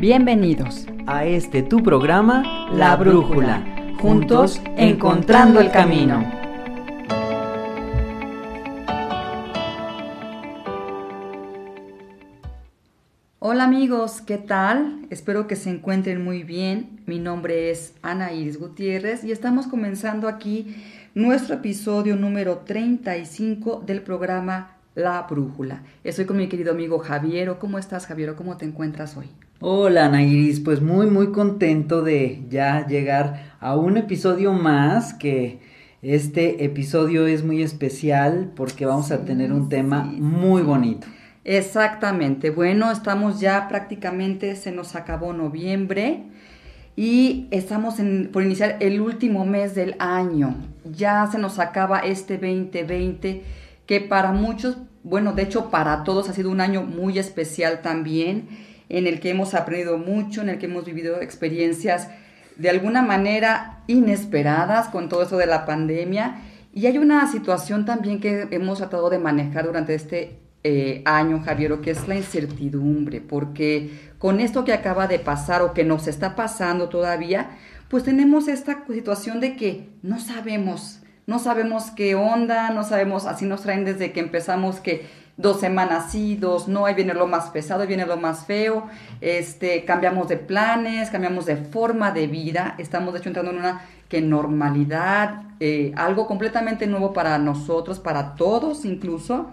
Bienvenidos a este tu programa La Brújula, juntos encontrando el camino. Hola amigos, ¿qué tal? Espero que se encuentren muy bien. Mi nombre es Ana Iris Gutiérrez y estamos comenzando aquí nuestro episodio número 35 del programa La Brújula. Estoy con mi querido amigo Javiero. ¿Cómo estás, Javiero? ¿Cómo te encuentras hoy? Hola Ana Iris, pues muy muy contento de ya llegar a un episodio más que este episodio es muy especial porque vamos a tener un tema muy bonito. Exactamente, bueno, estamos ya prácticamente, se nos acabó noviembre y estamos por iniciar el último mes del año. Ya se nos acaba este 2020 que para muchos, bueno, de hecho para todos ha sido un año muy especial también en el que hemos aprendido mucho, en el que hemos vivido experiencias de alguna manera inesperadas con todo eso de la pandemia. Y hay una situación también que hemos tratado de manejar durante este eh, año, Javier, que es la incertidumbre, porque con esto que acaba de pasar o que nos está pasando todavía, pues tenemos esta situación de que no sabemos, no sabemos qué onda, no sabemos, así nos traen desde que empezamos que dos semanas sí, dos no, ahí viene lo más pesado, ahí viene lo más feo, este, cambiamos de planes, cambiamos de forma de vida, estamos de hecho entrando en una que normalidad, eh, algo completamente nuevo para nosotros, para todos incluso,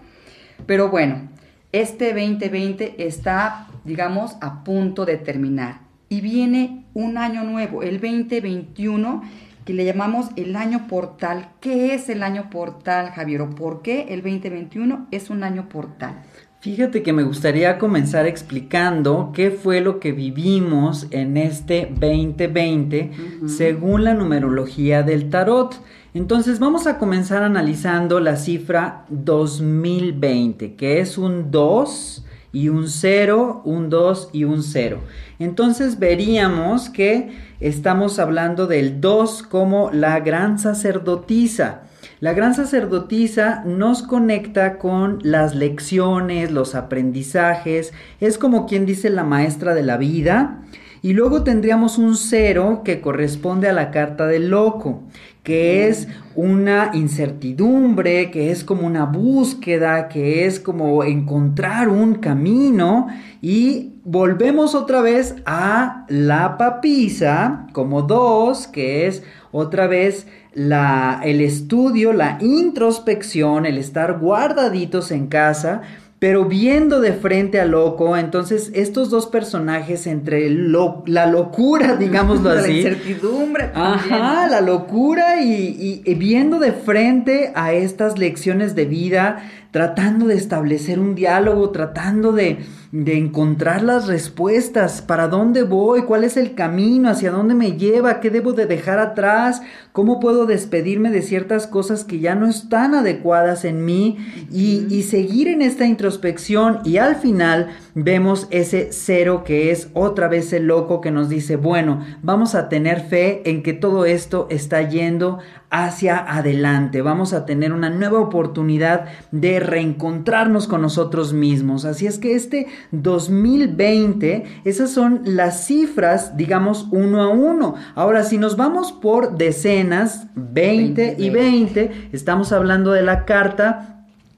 pero bueno, este 2020 está, digamos, a punto de terminar y viene un año nuevo, el 2021 que le llamamos el año portal. ¿Qué es el año portal, Javier? ¿O por qué el 2021 es un año portal? Fíjate que me gustaría comenzar explicando qué fue lo que vivimos en este 2020 según la numerología del tarot. Entonces vamos a comenzar analizando la cifra 2020, que es un 2 y un 0, un 2 y un 0. Entonces veríamos que estamos hablando del 2 como la gran sacerdotisa. La gran sacerdotisa nos conecta con las lecciones, los aprendizajes, es como quien dice la maestra de la vida. Y luego tendríamos un cero que corresponde a la carta del loco, que es una incertidumbre, que es como una búsqueda, que es como encontrar un camino. Y volvemos otra vez a la papisa como dos, que es otra vez la, el estudio, la introspección, el estar guardaditos en casa pero viendo de frente a Loco, entonces estos dos personajes entre la locura, digámoslo así. La incertidumbre. Ajá, la locura y, y, viendo de frente a estas lecciones de vida, tratando de establecer un diálogo, tratando de, de encontrar las respuestas, para dónde voy, cuál es el camino, hacia dónde me lleva, qué debo de dejar atrás, cómo puedo despedirme de ciertas cosas que ya no están adecuadas en mí y, y seguir en esta introspección y al final vemos ese cero que es otra vez el loco que nos dice, bueno, vamos a tener fe en que todo esto está yendo hacia adelante. Vamos a tener una nueva oportunidad de reencontrarnos con nosotros mismos. Así es que este 2020, esas son las cifras, digamos, uno a uno. Ahora, si nos vamos por decenas, 20, y 20, estamos hablando de la carta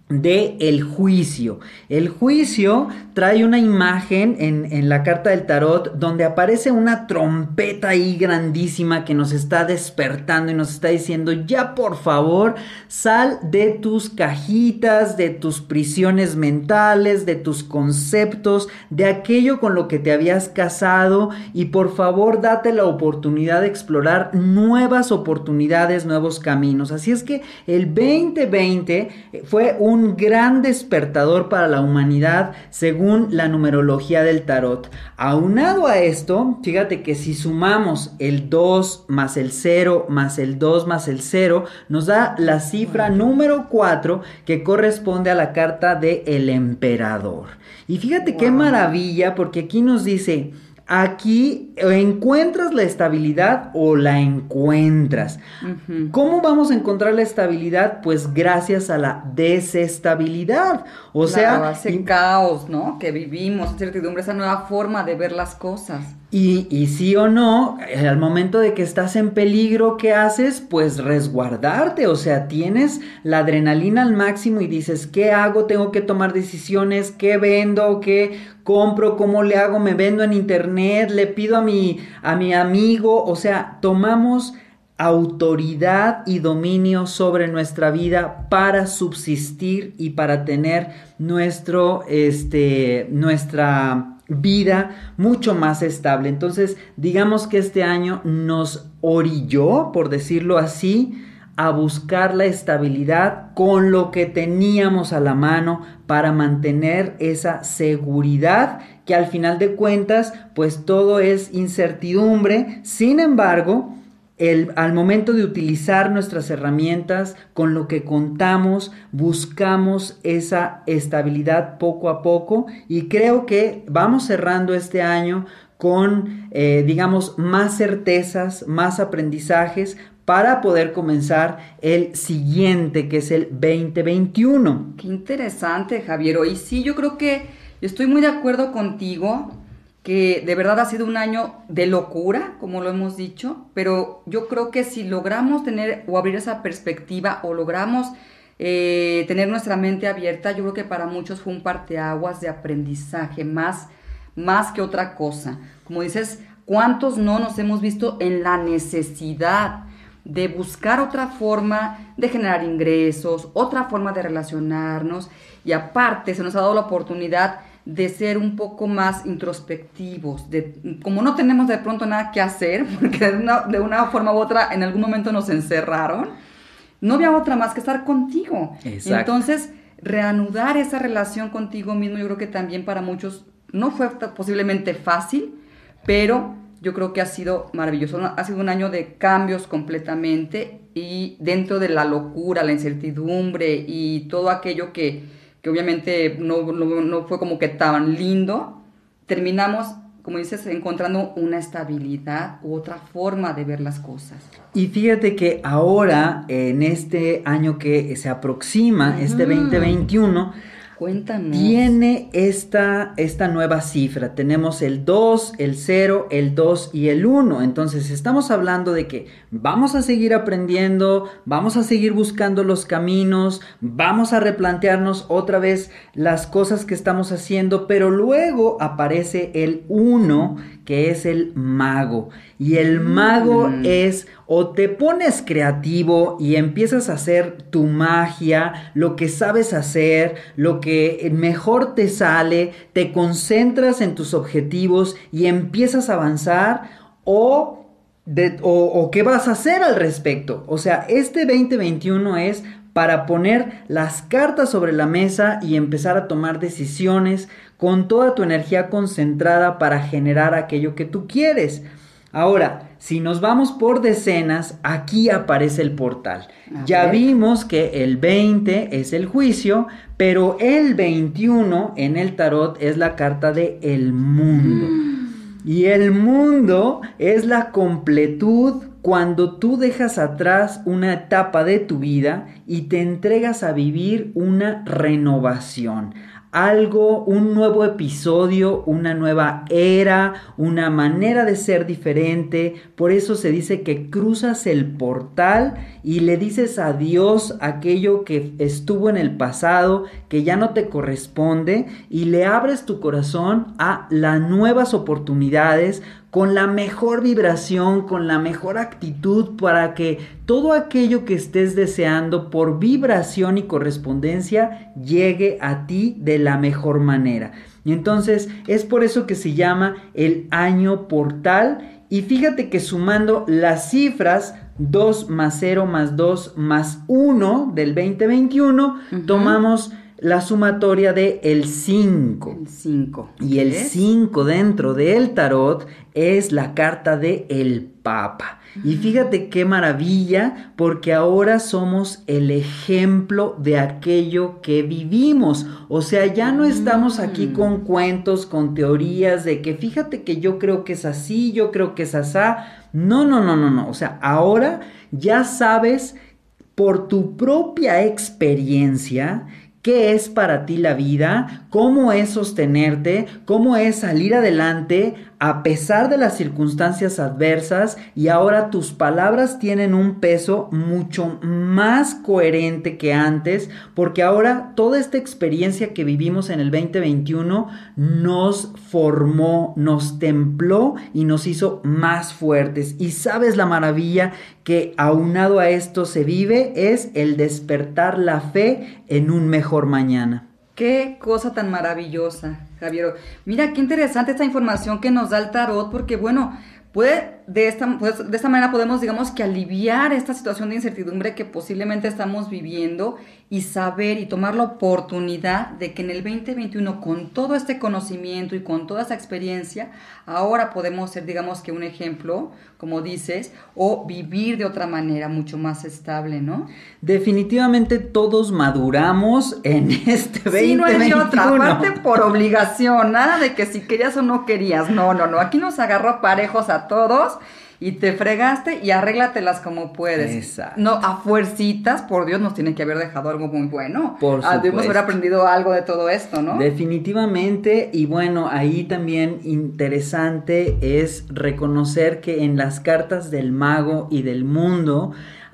de el juicio. El juicio trae una imagen en, en, la carta del tarot donde aparece una trompeta ahí grandísima que nos está despertando y nos está diciendo ya por favor sal de tus cajitas, de tus prisiones mentales, de tus conceptos, de aquello con lo que te habías casado y por favor date la oportunidad de explorar nuevas oportunidades, nuevos caminos. Así es que el 2020 fue un un gran despertador para la humanidad según la numerología del tarot. Aunado a esto, fíjate que si sumamos el 2 más el 0 más el 2 más el 0, nos da la cifra número 4 que corresponde a la carta de el emperador. Y fíjate qué maravilla porque aquí nos dice, aquí encuentras la estabilidad o la encuentras. ¿Cómo vamos a encontrar la estabilidad? Pues gracias a la desestabilidad. O sea, ese caos, ¿no? Que vivimos, incertidumbre, esa nueva forma de ver las cosas. Y, y, sí o no, eh, al momento de que estás en peligro, ¿qué haces? Pues resguardarte, o sea, tienes la adrenalina al máximo y dices, ¿qué hago? Tengo que tomar decisiones, ¿qué vendo? ¿Qué compro? ¿Cómo le hago? ¿Me vendo en internet? ¿Le pido a mi, a mi amigo? O sea, tomamos autoridad y dominio sobre nuestra vida para subsistir y para tener nuestro, este, nuestra vida mucho más estable. Entonces, digamos que este año nos orilló, por decirlo así, a buscar la estabilidad con lo que teníamos a la mano para mantener esa seguridad que al final de cuentas pues todo es incertidumbre. Sin embargo, al momento de utilizar nuestras herramientas, con lo que contamos, buscamos esa estabilidad poco a poco y creo que vamos cerrando este año con, eh, digamos, más certezas, más aprendizajes para poder comenzar el siguiente, que es el 2021. Qué interesante, Javier. Y sí, yo creo que estoy muy de acuerdo contigo que de verdad ha sido un año de locura, como lo hemos dicho, pero yo creo que si logramos tener o abrir esa perspectiva o logramos eh, tener nuestra mente abierta, yo creo que para muchos fue un parteaguas de aprendizaje, más, más que otra cosa. Como dices, ¿cuántos no nos hemos visto en la necesidad de buscar otra forma de generar ingresos, otra forma de relacionarnos? Y aparte se nos ha dado la oportunidad de ser un poco más introspectivos, de, como no tenemos de pronto nada que hacer, porque de una, de una forma u otra en algún momento nos encerraron, no había otra más que estar contigo. Entonces, reanudar esa relación contigo mismo, yo creo que también para muchos no fue posiblemente fácil, pero yo creo que ha sido maravilloso. Ha sido un año de cambios completamente y dentro de la locura, la incertidumbre y todo aquello que, obviamente no, fue como que tan lindo, terminamos, como dices, encontrando una estabilidad u otra forma de ver las cosas. Y fíjate que ahora, en este año que se aproxima, este 2021, Cuéntanos. Tiene esta, esta nueva cifra. Tenemos el 2, el 0, el 2 y el 1. Entonces estamos hablando de que vamos a seguir aprendiendo, vamos a seguir buscando los caminos, vamos a replantearnos otra vez las cosas que estamos haciendo, pero luego aparece el 1 que es el mago. Y el mago mm. es o te pones creativo y empiezas a hacer tu magia, lo que sabes hacer, lo que mejor te sale, te concentras en tus objetivos y empiezas a avanzar o o, qué vas a hacer al respecto. O sea, este 2021 es para poner las cartas sobre la mesa y empezar a tomar decisiones con toda tu energía concentrada para generar aquello que tú quieres. Ahora, si nos vamos por decenas, aquí aparece el portal. ya vimos que el 20 es el juicio, pero el 21 en el tarot es la carta de el mundo. Mm. Y el mundo es la completud cuando tú dejas atrás una etapa de tu vida y te entregas a vivir una renovación algo, un nuevo episodio, una nueva era, una manera de ser diferente. Por eso se dice que cruzas el portal y le dices adiós aquello que estuvo en el pasado, que ya no te corresponde, y le abres tu corazón a las nuevas oportunidades con la mejor vibración, con la mejor actitud para que todo aquello que estés deseando por vibración y correspondencia llegue a ti de la mejor manera. Y entonces es por eso que se llama el año portal. Y fíjate que sumando las cifras 2 más 0 más 2 más 1 del 2021, tomamos la sumatoria de el 5. El 5. Y el 5 dentro del tarot es la carta de el Papa. Y fíjate qué maravilla, porque ahora somos el ejemplo de aquello que vivimos. O sea, ya no estamos aquí Mm. con cuentos, con teorías de que fíjate que yo creo que es así, yo creo que es asá. No, no, no, no, no. O sea, ahora ya sabes por tu propia experiencia qué es para ti la vida, cómo es sostenerte, cómo es salir adelante a pesar de las circunstancias adversas y ahora tus palabras tienen un peso mucho más coherente que antes porque ahora toda esta experiencia que vivimos en el 2021 nos formó, nos templó y nos hizo más fuertes. Y sabes la maravilla que aunado a esto se vive es el despertar la fe en un mejor mañana. Qué cosa tan maravillosa, Javier. Mira, qué interesante esta información que nos da el tarot, porque bueno, puede de esta, pues, de esta manera podemos, digamos, que aliviar esta situación de incertidumbre que posiblemente estamos viviendo y saber y tomar la oportunidad de que en el 2021, con todo este conocimiento y con toda esta experiencia, ahora podemos ser, digamos, que un ejemplo, como dices, o vivir de otra manera mucho más estable, ¿no? Definitivamente todos maduramos en este 2021. Sí, no hay otra, aparte por obligación, nada de que si querías o no querías, no, no, no, aquí nos agarró parejos a todos y te fregaste y arréglatelas como puedes. Exacto. No, a fuercitas, por Dios, nos tiene que haber dejado algo muy bueno. Por Ah, Debemos supuesto. haber aprendido algo de todo esto, ¿no? Definitivamente, y bueno, ahí también interesante es reconocer que en las cartas del mago y del mundo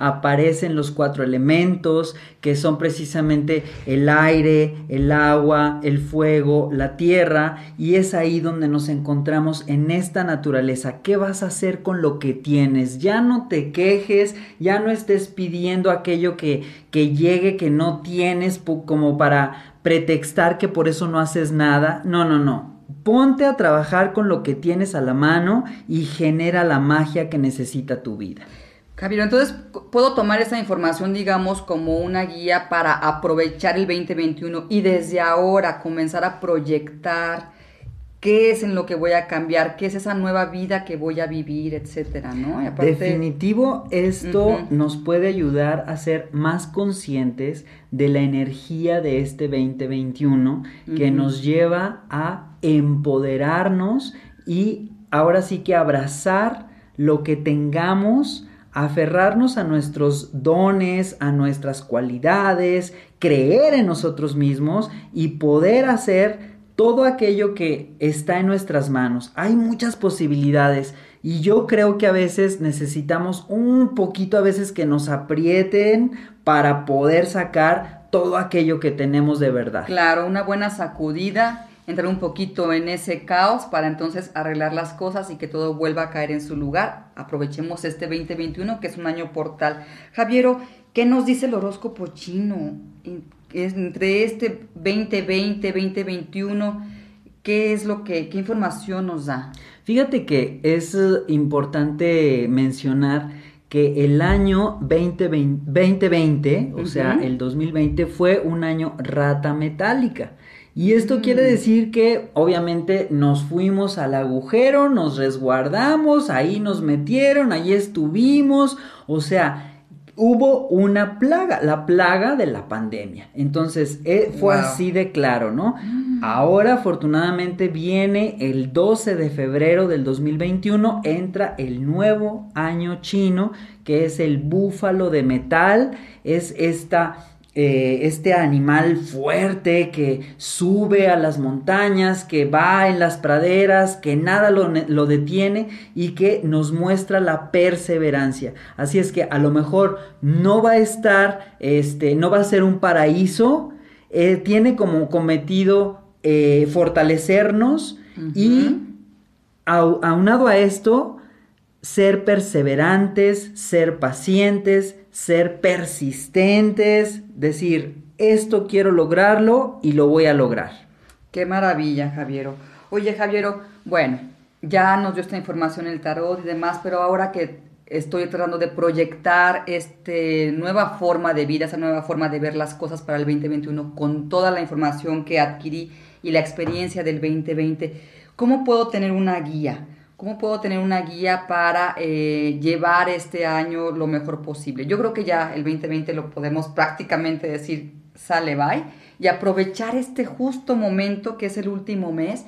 aparecen los cuatro elementos que son precisamente el aire, el agua, el fuego, la tierra y es ahí donde nos encontramos en esta naturaleza. ¿Qué vas a hacer con lo que tienes? Ya no te quejes, ya no estés pidiendo aquello que, que llegue que no tienes como para pretextar que por eso no haces nada. No, no, no. Ponte a trabajar con lo que tienes a la mano y genera la magia que necesita tu vida. Javier, entonces puedo tomar esa información, digamos, como una guía para aprovechar el 2021 y desde ahora comenzar a proyectar qué es en lo que voy a cambiar, qué es esa nueva vida que voy a vivir, etcétera, ¿no? Aparte- Definitivo, esto nos puede ayudar a ser más conscientes de la energía de este 2021 que nos lleva a empoderarnos y ahora sí que abrazar lo que tengamos, aferrarnos a nuestros dones, a nuestras cualidades, creer en nosotros mismos y poder hacer todo aquello que está en nuestras manos. Hay muchas posibilidades y yo creo que a veces necesitamos un poquito a veces que nos aprieten para poder sacar todo aquello que tenemos de verdad. Claro, una buena sacudida, entrar un poquito en ese caos para entonces arreglar las cosas y que todo vuelva a caer en su lugar. Aprovechemos este 2021 que es un año portal. Javiero, ¿qué nos dice el horóscopo chino? Entre este 2020, 2021, ¿qué es lo que, qué información nos da? Fíjate que es eh, importante mencionar que el año 2020, 2020, o sea, el 2020 fue un año rata metálica. Y esto Mm. quiere decir que obviamente nos fuimos al agujero, nos resguardamos, ahí nos metieron, ahí estuvimos, o sea, hubo una plaga, la plaga de la pandemia. Entonces, eh, fue Wow. así de claro, ¿no? Ahora, afortunadamente, viene el 12 de febrero del 2021, entra el nuevo año chino, que es el búfalo de metal, es esta... eh, este animal fuerte que sube a las montañas, que va en las praderas, que nada lo, lo detiene y que nos muestra la perseverancia. Así es que a lo mejor no va a estar, este, no va a ser un paraíso, eh, tiene como cometido eh, fortalecernos y aunado a esto, ser perseverantes, ser pacientes, ser persistentes, decir, esto quiero lograrlo y lo voy a lograr. Qué maravilla, Javiero. Oye, Javiero, bueno, ya nos dio esta información el tarot y demás, pero ahora que estoy tratando de proyectar esta nueva forma de vida, esa nueva forma de ver las cosas para el 2021 con toda la información que adquirí y la experiencia del 2020. ¿Cómo puedo tener una guía? ¿Cómo puedo tener una guía para eh, llevar este año lo mejor posible? Yo creo que ya el 2020 lo podemos prácticamente decir, sale, bye, y aprovechar este justo momento que es el último mes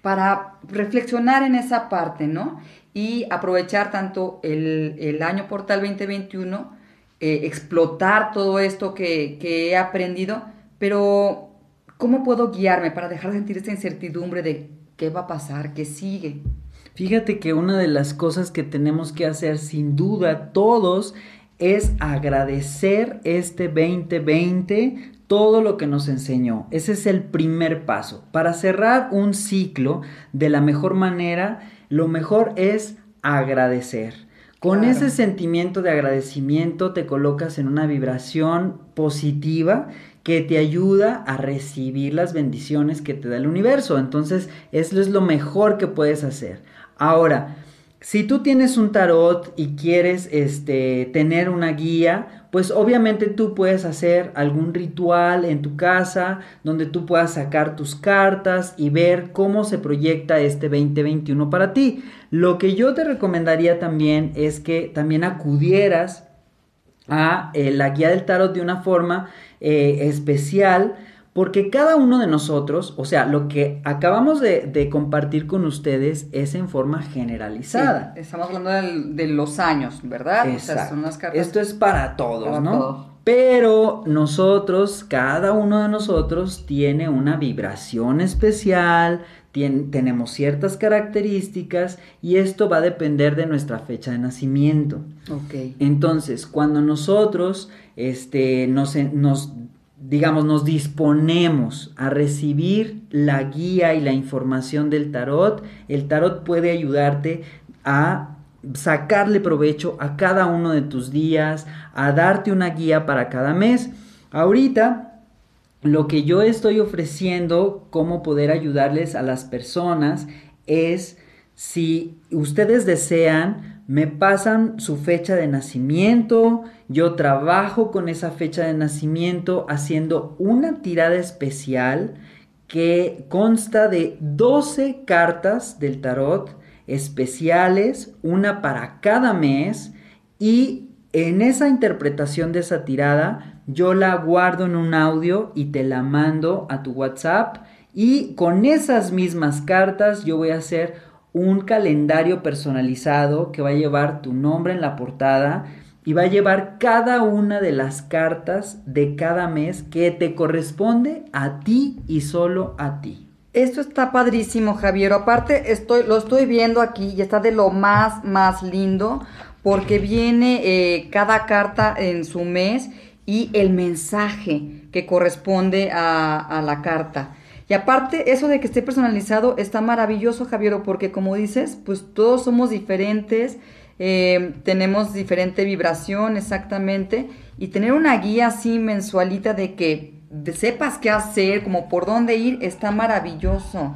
para reflexionar en esa parte, ¿no? Y aprovechar tanto el, año portal 2021, eh, explotar todo esto que, que he aprendido, pero ¿cómo puedo guiarme para dejar de sentir esta incertidumbre de qué va a pasar, qué sigue? Fíjate que una de las cosas que tenemos que hacer sin duda todos es agradecer este 2020 todo lo que nos enseñó. Ese es el primer paso. Para cerrar un ciclo de la mejor manera, lo mejor es agradecer. Con ese sentimiento de agradecimiento te colocas en una vibración positiva que te ayuda a recibir las bendiciones que te da el universo. Entonces, eso es lo mejor que puedes hacer. Ahora, si tú tienes un tarot y quieres este, tener una guía, pues obviamente tú puedes hacer algún ritual en tu casa donde tú puedas sacar tus cartas y ver cómo se proyecta este 2021 para ti. Lo que yo te recomendaría también es que también acudieras a eh, la guía del tarot de una forma eh, especial porque cada uno de nosotros, o sea, lo que acabamos de, compartir con ustedes es en forma generalizada. estamos hablando de los años, ¿verdad? Exacto. Esto es para todos, ¿no? Pero nosotros, cada uno de nosotros tiene una vibración especial, tenemos ciertas características y esto va a depender de nuestra fecha de nacimiento. Ok. Entonces, cuando nosotros este, nos, nos digamos, nos disponemos a recibir la guía y la información del tarot, el tarot puede ayudarte a sacarle provecho a cada uno de tus días, a darte una guía para cada mes. Ahorita, lo que yo estoy ofreciendo, cómo poder ayudarles a las personas, es si ustedes desean me pasan su fecha de nacimiento, yo trabajo con esa fecha de nacimiento haciendo una tirada especial que consta de 12 cartas del tarot especiales, una para cada mes y en esa interpretación de esa tirada yo la guardo en un audio y te la mando a tu WhatsApp y con esas mismas cartas yo voy a hacer un calendario personalizado que va a llevar tu nombre en la portada y va a llevar cada una de las cartas de cada mes que te corresponde a ti y solo a ti. Esto está padrísimo, Javier. Aparte, estoy, lo estoy viendo aquí y está de lo más, más lindo porque viene eh, cada carta en su mes y el mensaje que corresponde a, a la carta. Y aparte, eso de que esté personalizado está maravilloso, Javier, porque como dices, pues todos somos diferentes, eh, tenemos diferente vibración exactamente, y tener una guía así mensualita de que sepas qué hacer, como por dónde ir, está maravilloso.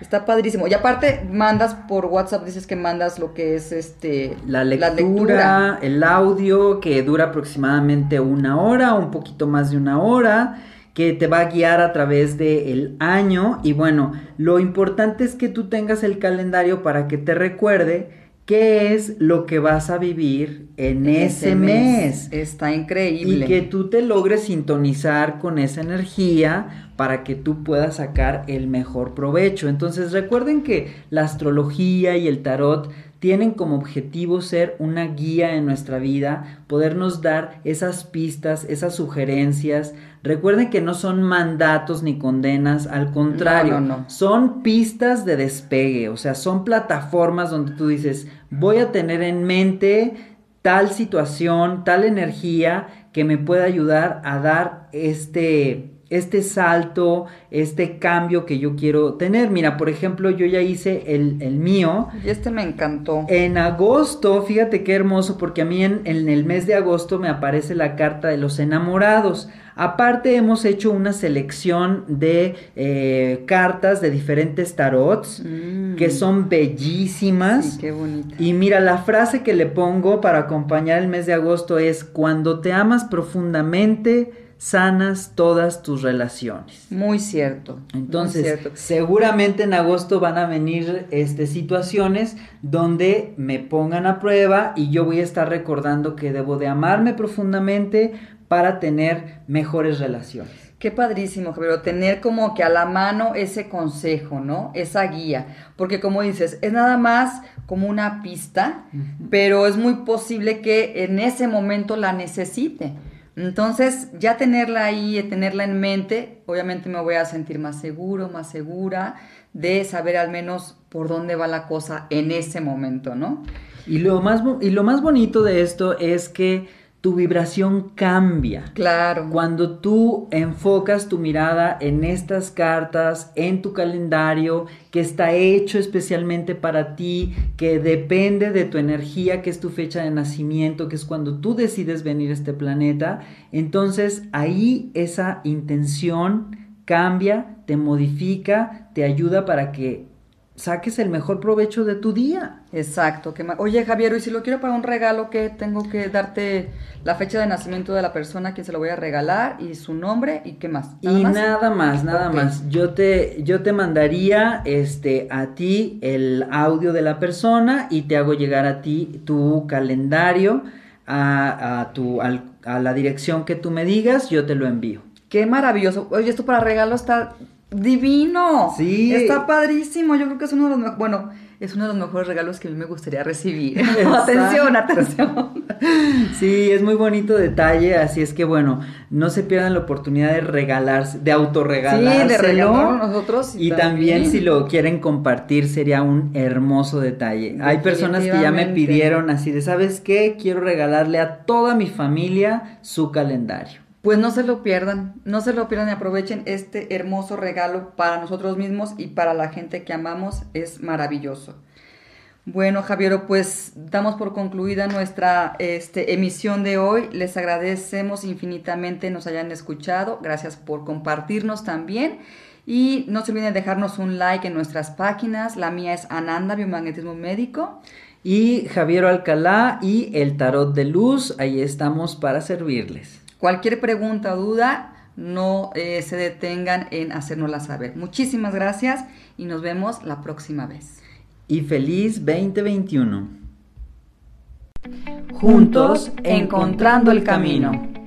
Está padrísimo. Y aparte, mandas por WhatsApp, dices que mandas lo que es este la lectura, el audio, que dura aproximadamente una hora, un poquito más de una hora que te va a guiar a través del año y bueno, lo importante es que tú tengas el calendario para que te recuerde qué es lo que vas a vivir en ese, mes. Está increíble. Y que tú te logres sintonizar con esa energía para que tú puedas sacar el mejor provecho. Entonces recuerden que la astrología y el tarot tienen como objetivo ser una guía en nuestra vida, podernos dar esas pistas, esas sugerencias. Recuerden que no son mandatos ni condenas, al contrario, son pistas de despegue, o sea, son plataformas donde tú dices, voy a tener en mente tal situación, tal energía que me pueda ayudar a dar este este salto, este cambio que yo quiero tener. Mira, por ejemplo, yo ya hice el, mío. Y este me encantó. En agosto, fíjate qué hermoso, porque a mí en, el mes de agosto me aparece la carta de los enamorados. Aparte hemos hecho una selección de eh, cartas de diferentes tarots mm. que son bellísimas. qué bonita. Y mira, la frase que le pongo para acompañar el mes de agosto es, cuando te amas profundamente, sanas todas tus relaciones. Muy cierto. Entonces, seguramente en agosto van a venir este, situaciones donde me pongan a prueba y yo voy a estar recordando que debo de amarme profundamente para tener mejores relaciones. Qué padrísimo, pero tener como que a la mano ese consejo, ¿no? Esa guía. Porque como dices, es nada más como una pista, pero es muy posible que en ese momento la necesite. Entonces, ya tenerla ahí, tenerla en mente, obviamente me voy a sentir más seguro, más segura de saber al menos por dónde va la cosa en ese momento, ¿no? Y lo más, y lo más bonito de esto es que tu vibración cambia. Claro. Cuando tú enfocas tu mirada en estas cartas, en tu calendario, que está hecho especialmente para ti, que depende de tu energía, que es tu fecha de nacimiento, que es cuando tú decides venir a este planeta, entonces ahí esa intención cambia, te modifica, te ayuda para que saques el mejor provecho de tu día. Exacto. Oye, Javier, y si lo quiero para un regalo, ¿qué tengo que darte la fecha de nacimiento de la persona a quien se lo voy a regalar y su nombre y qué más? y nada más, nada más. Yo te, yo te mandaría este, a ti el audio de la persona y te hago llegar a ti tu calendario a, a, tu, a la dirección que tú me digas, yo te lo envío. Qué maravilloso. Oye, esto para regalo está divino. Sí. Está padrísimo. Yo creo que es uno de los bueno, es uno de los mejores regalos que a mí me gustaría recibir. atención, atención. Sí, es muy bonito detalle, así es que bueno, no se pierdan la oportunidad de regalarse, de autorregalárselo. Sí, de regalarlo nosotros. Y, también. si lo quieren compartir sería un hermoso detalle. Hay personas que ya me pidieron así de, ¿sabes qué? Quiero regalarle a toda mi familia su calendario. Pues no se lo pierdan, no se lo pierdan y aprovechen este hermoso regalo para nosotros mismos y para la gente que amamos, es maravilloso. Bueno, Javier, pues damos por concluida nuestra este, emisión de hoy. Les agradecemos infinitamente nos hayan escuchado. Gracias por compartirnos también. Y no se olviden dejarnos un like en nuestras páginas. La mía es Ananda, Biomagnetismo Médico. Y Javier Alcalá y el Tarot de Luz. Ahí estamos para servirles. Cualquier pregunta o duda, no eh, se detengan en hacérnosla saber. Muchísimas gracias y nos vemos la próxima vez. Y feliz 2021. Juntos, encontrando el camino.